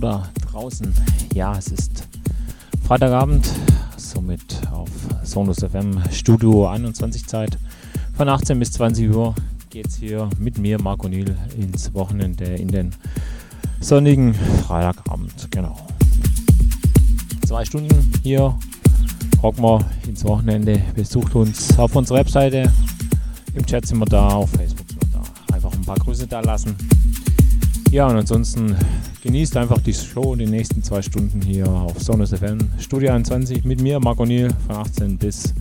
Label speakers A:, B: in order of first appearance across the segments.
A: Da draußen. Ja, es ist Freitagabend, somit auf Sonus FM Studio 21 Zeit. Von 18 bis 20 Uhr geht es hier mit mir, Marco Niel, ins Wochenende in den sonnigen Freitagabend. Genau. Zwei Stunden hier rocken wir ins Wochenende. Besucht uns auf unserer Webseite. Im Chat sind wir da, auf Facebook sind wir da. Einfach ein paar Grüße da lassen. Ja, und ansonsten genießt einfach die Show die nächsten zwei Stunden hier auf Sonus FM Studio 21 mit mir, Marco Niel, von 18 bis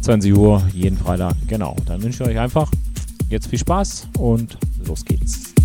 A: 20 Uhr jeden Freitag. Genau, dann wünsche ich euch einfach jetzt viel Spaß und los geht's.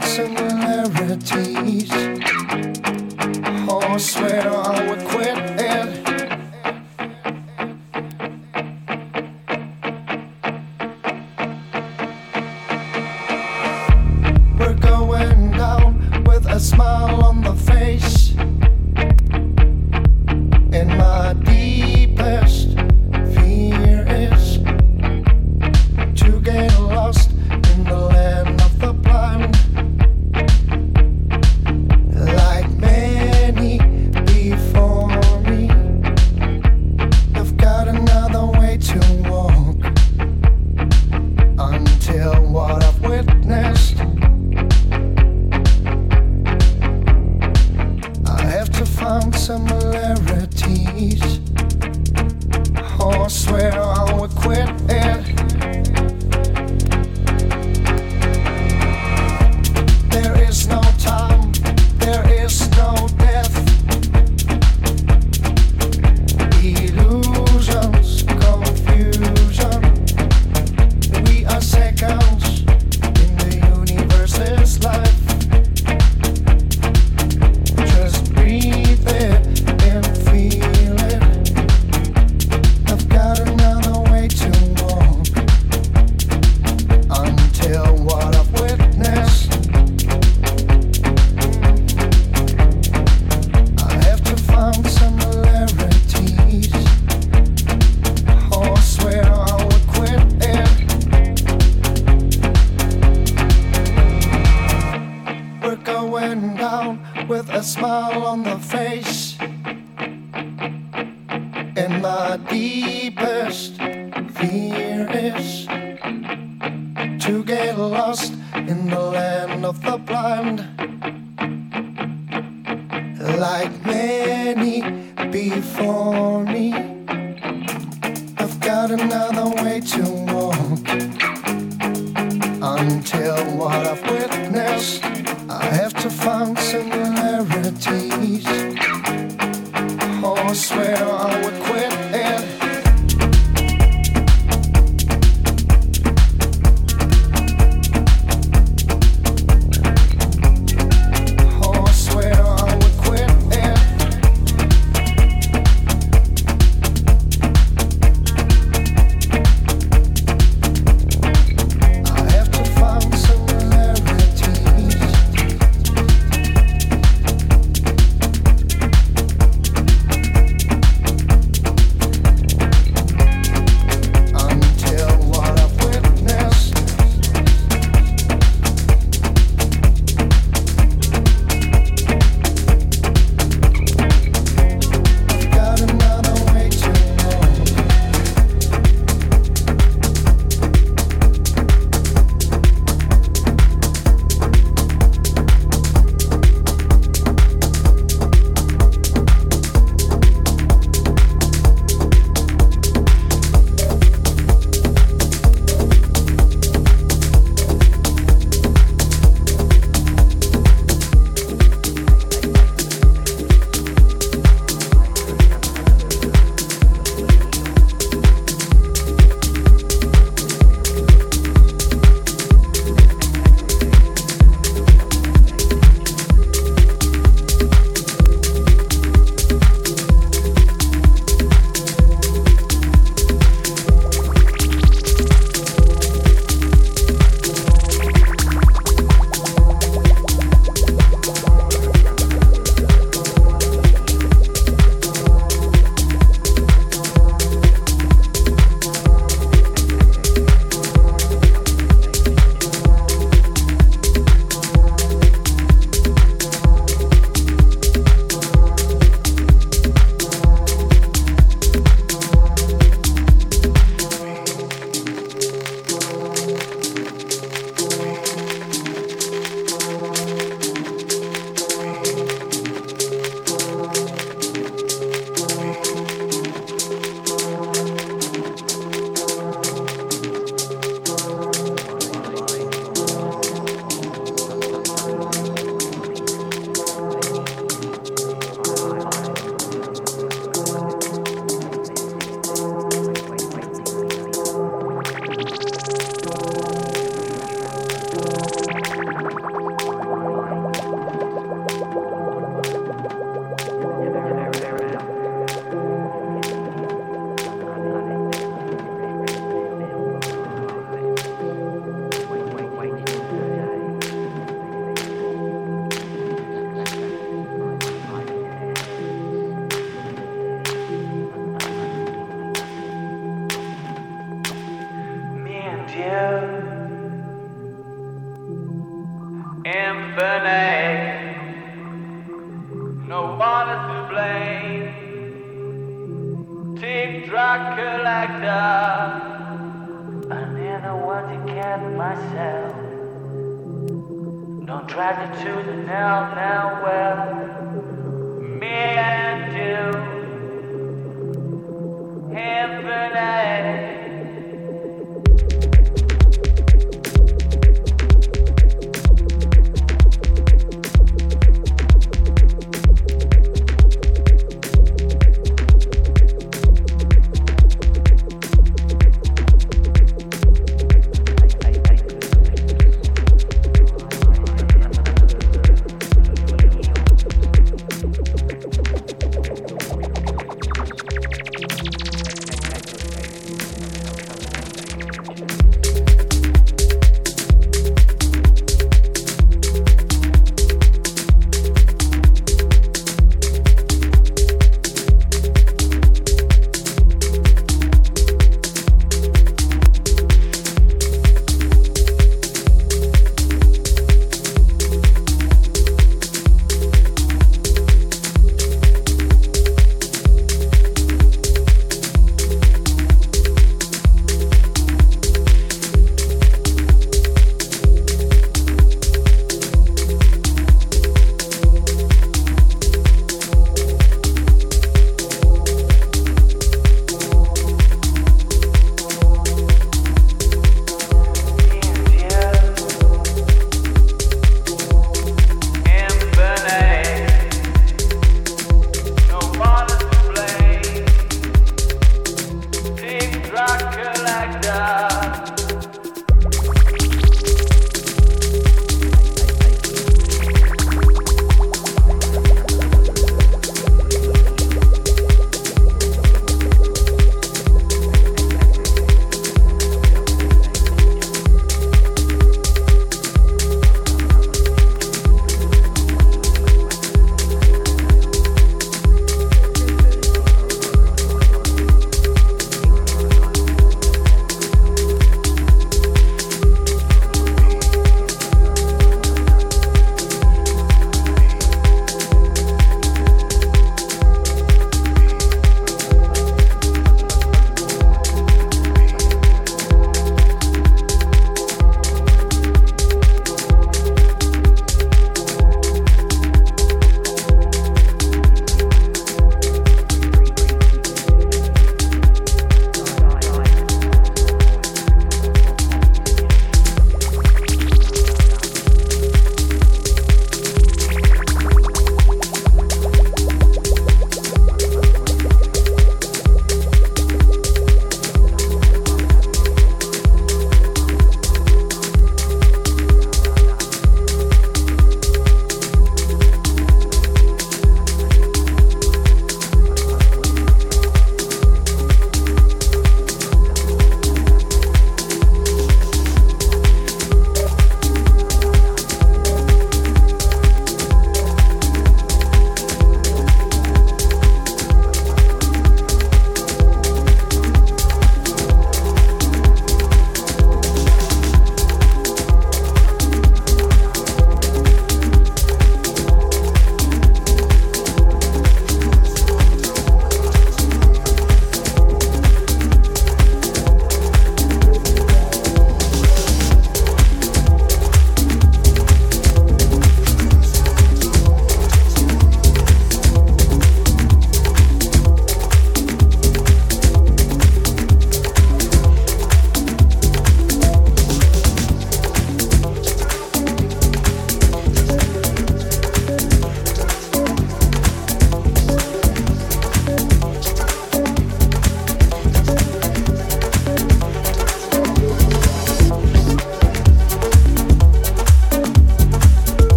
B: similarities. Oh, I swear I would quit.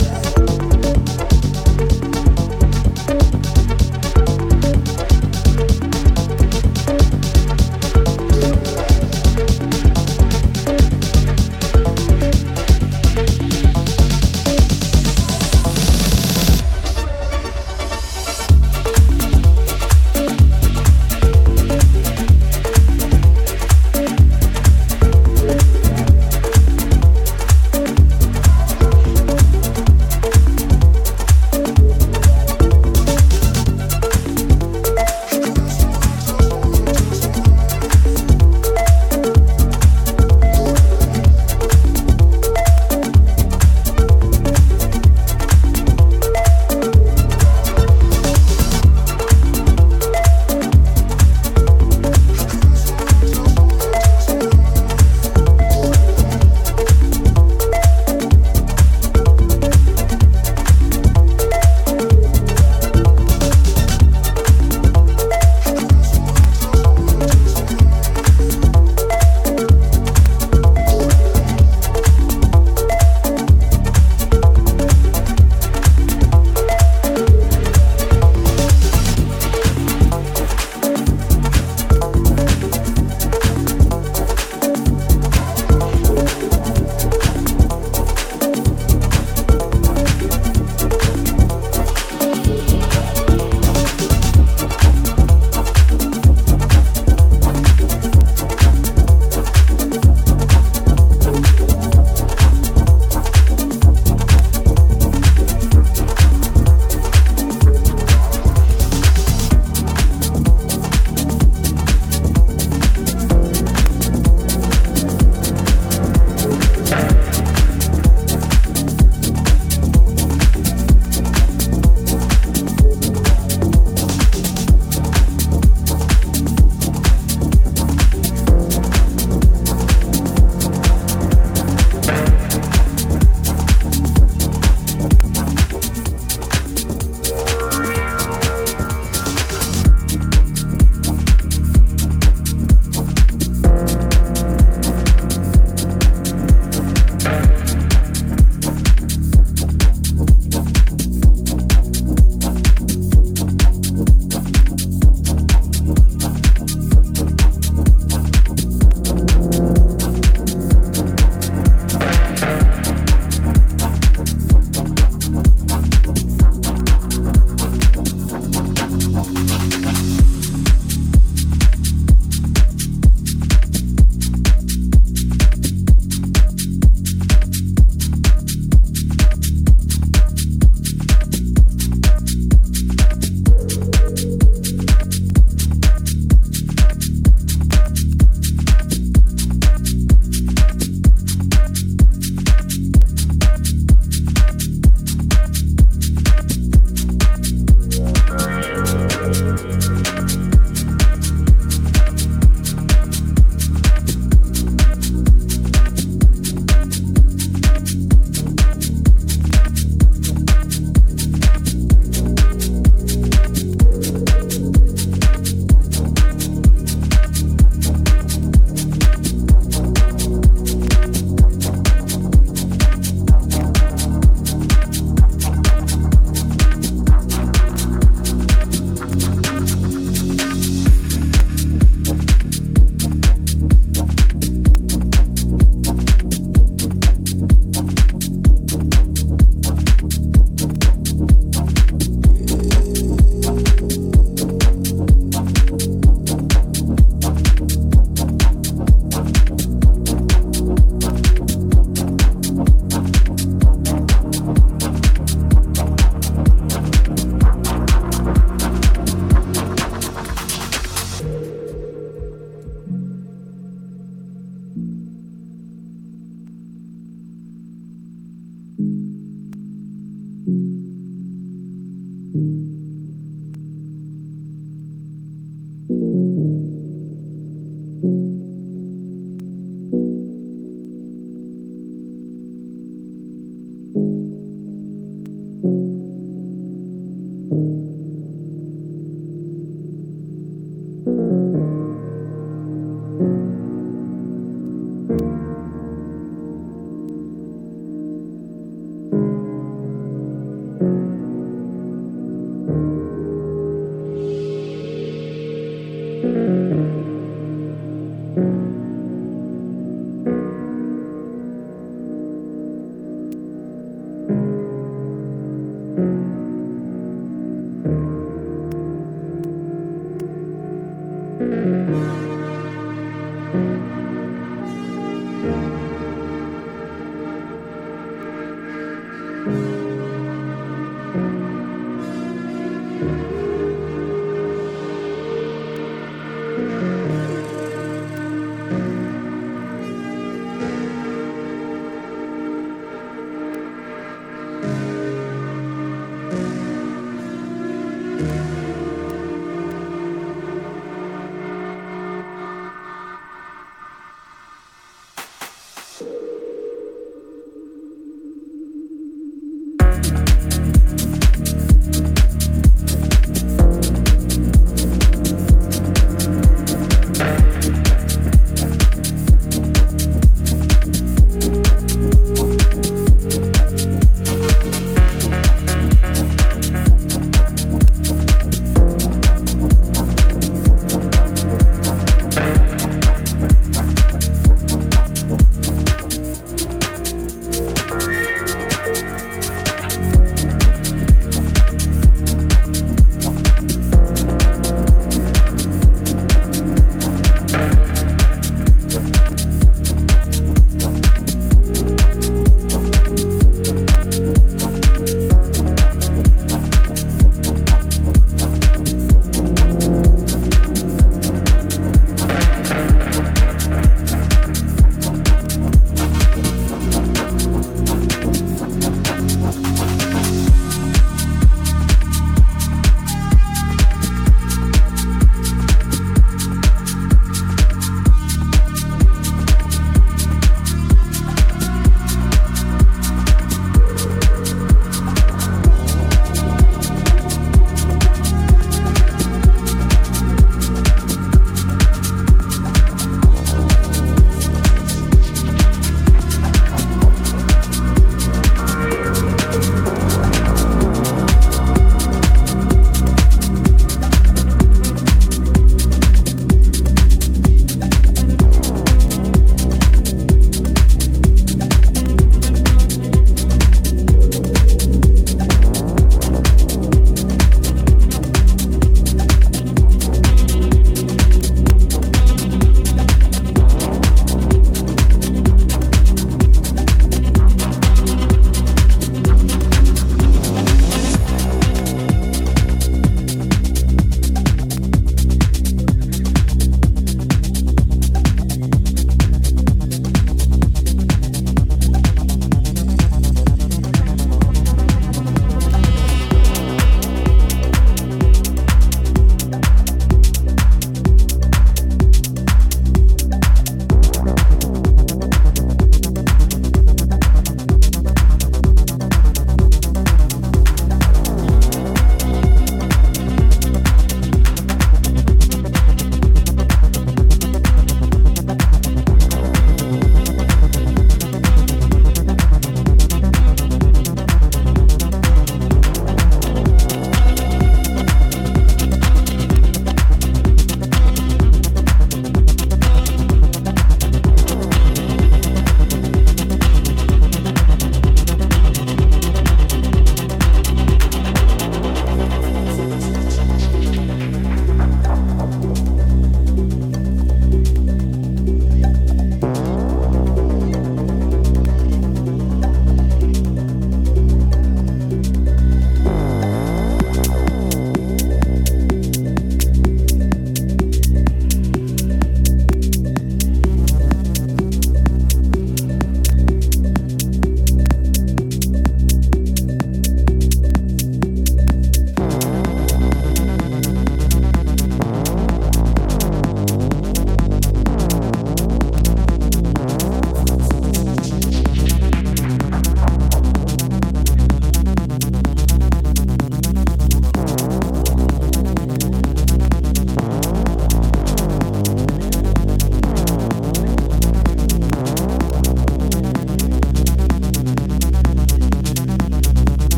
A: Yeah.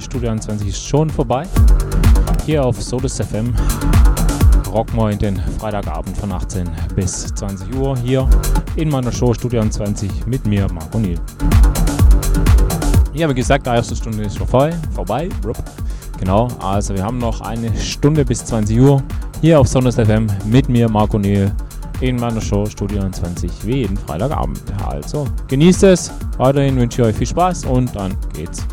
A: Stunde Studio 21 ist schon vorbei. Hier auf Solis FM rocken wir in den Freitagabend von 18 bis 20 Uhr hier in meiner Show Studio 21 mit mir, Marco Niel. Ja, wie gesagt, die erste Stunde ist vorbei. vorbei. Genau, also wir haben noch eine Stunde bis 20 Uhr hier auf Sonos FM mit mir, Marco Niel, in meiner Show Studio 20 wie jeden Freitagabend. Also genießt es, weiterhin wünsche ich euch viel Spaß und dann geht's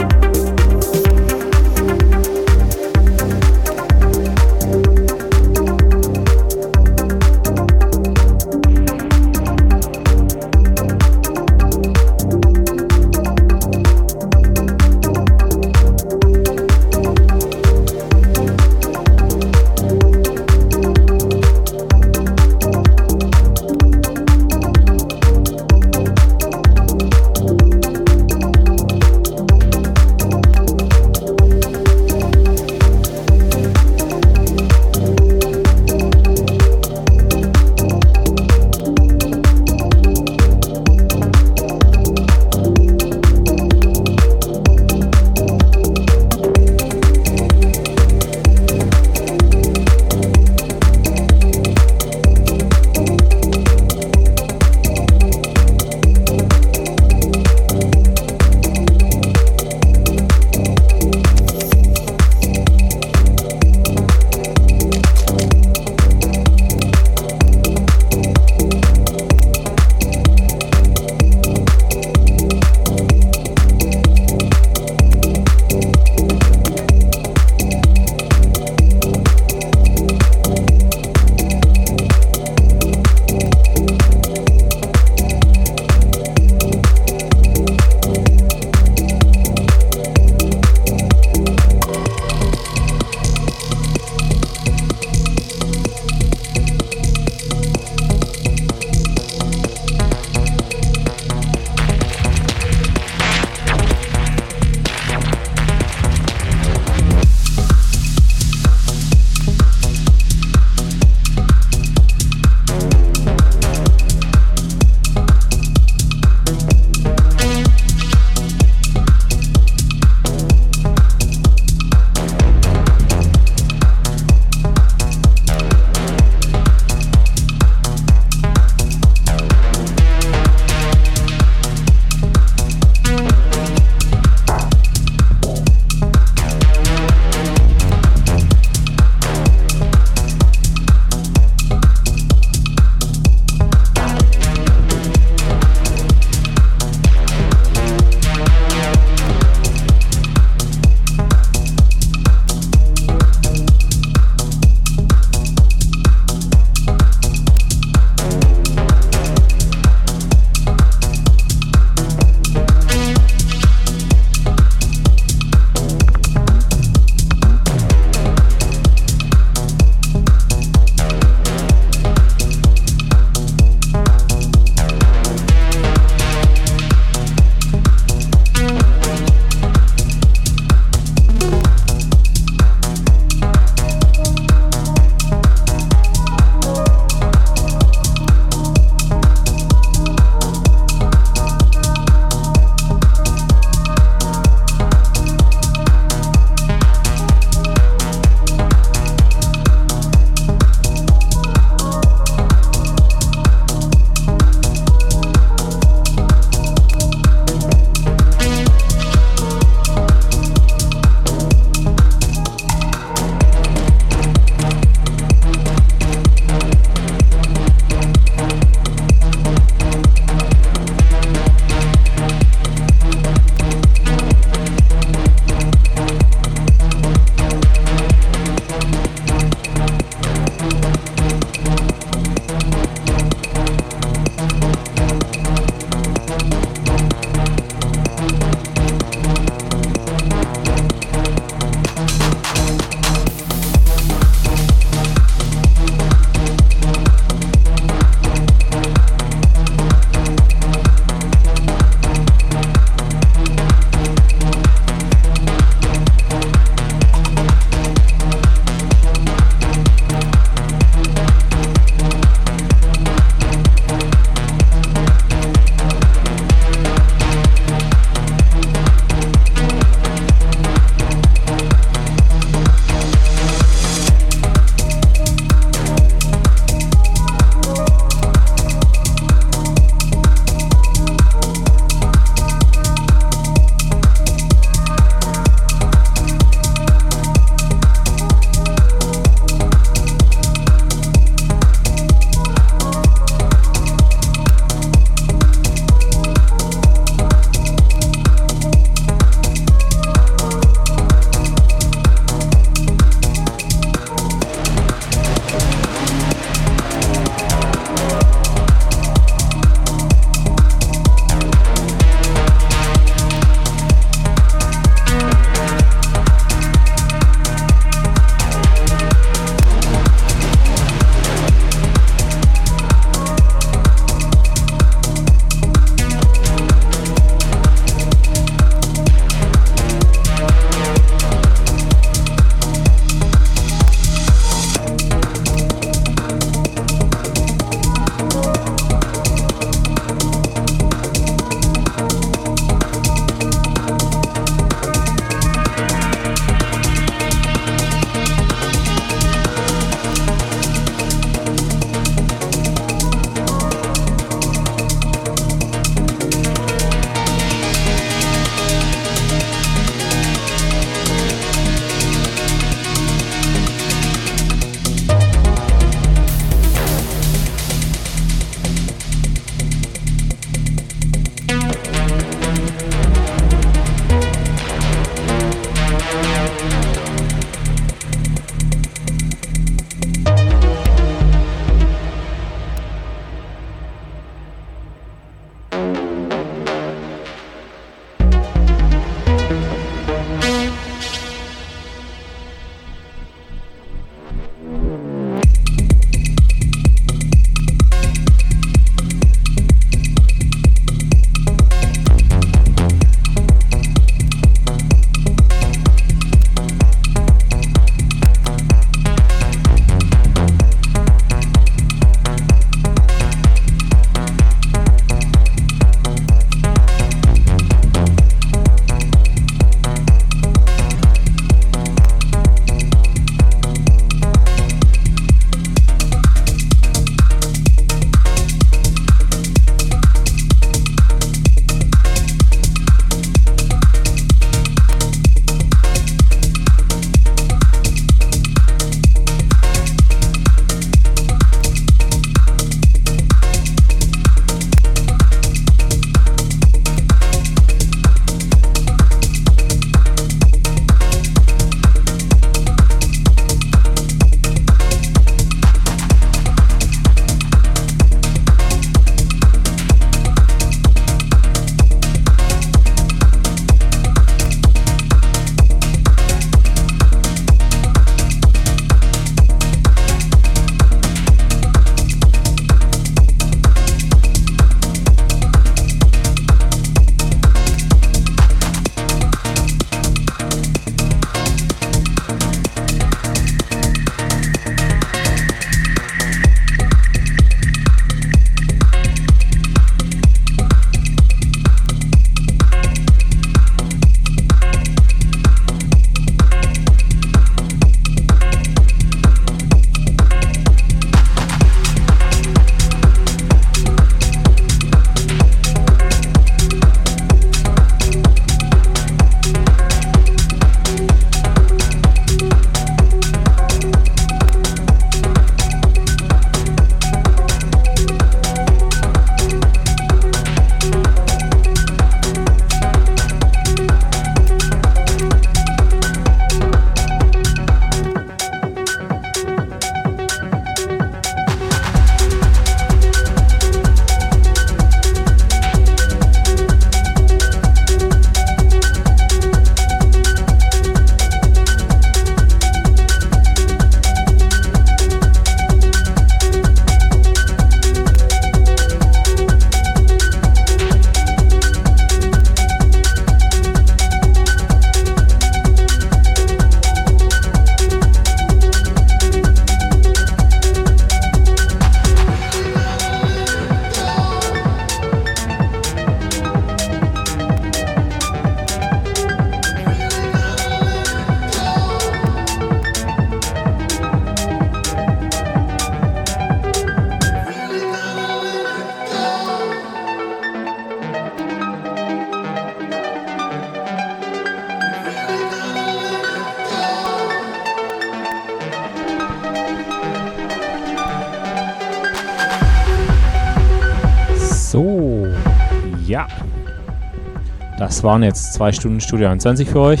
A: das waren jetzt zwei Stunden Studio 21 für euch.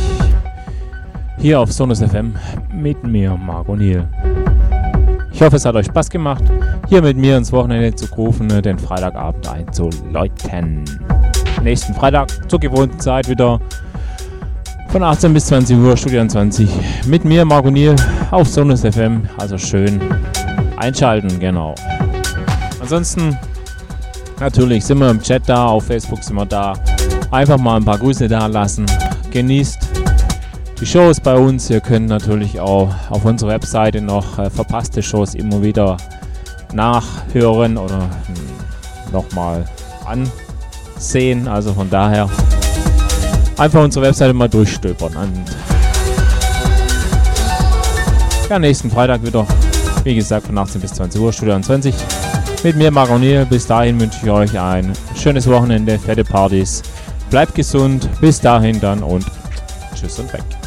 A: Hier auf Sonus FM mit mir, Marco Niel. Ich hoffe, es hat euch Spaß gemacht, hier mit mir ins Wochenende zu rufen, den Freitagabend einzuläuten. Nächsten Freitag zur gewohnten Zeit wieder von 18 bis 20 Uhr, Studio 20. Mit mir, Marco Niel, auf Sonus FM. Also schön einschalten, genau. Ansonsten, natürlich sind wir im Chat da, auf Facebook sind wir da. Einfach mal ein paar Grüße da lassen. Genießt die Shows bei uns. Ihr könnt natürlich auch auf unserer Webseite noch äh, verpasste Shows immer wieder nachhören oder hm, nochmal ansehen. Also von daher einfach unsere Webseite mal durchstöbern. Und ja, nächsten Freitag wieder, wie gesagt, von 18 bis 20 Uhr, Studio 20. Mit mir, Maronier. Bis dahin wünsche ich euch ein schönes Wochenende, fette Partys. Bleibt gesund. Bis dahin dann und tschüss und weg.